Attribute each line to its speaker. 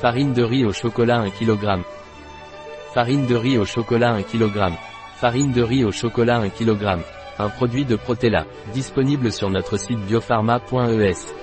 Speaker 1: Farine de riz au chocolat 1 kg. Farine de riz au chocolat 1 kg. Farine de riz au chocolat 1 kg. Un produit de Protella, disponible sur notre site biopharma.es.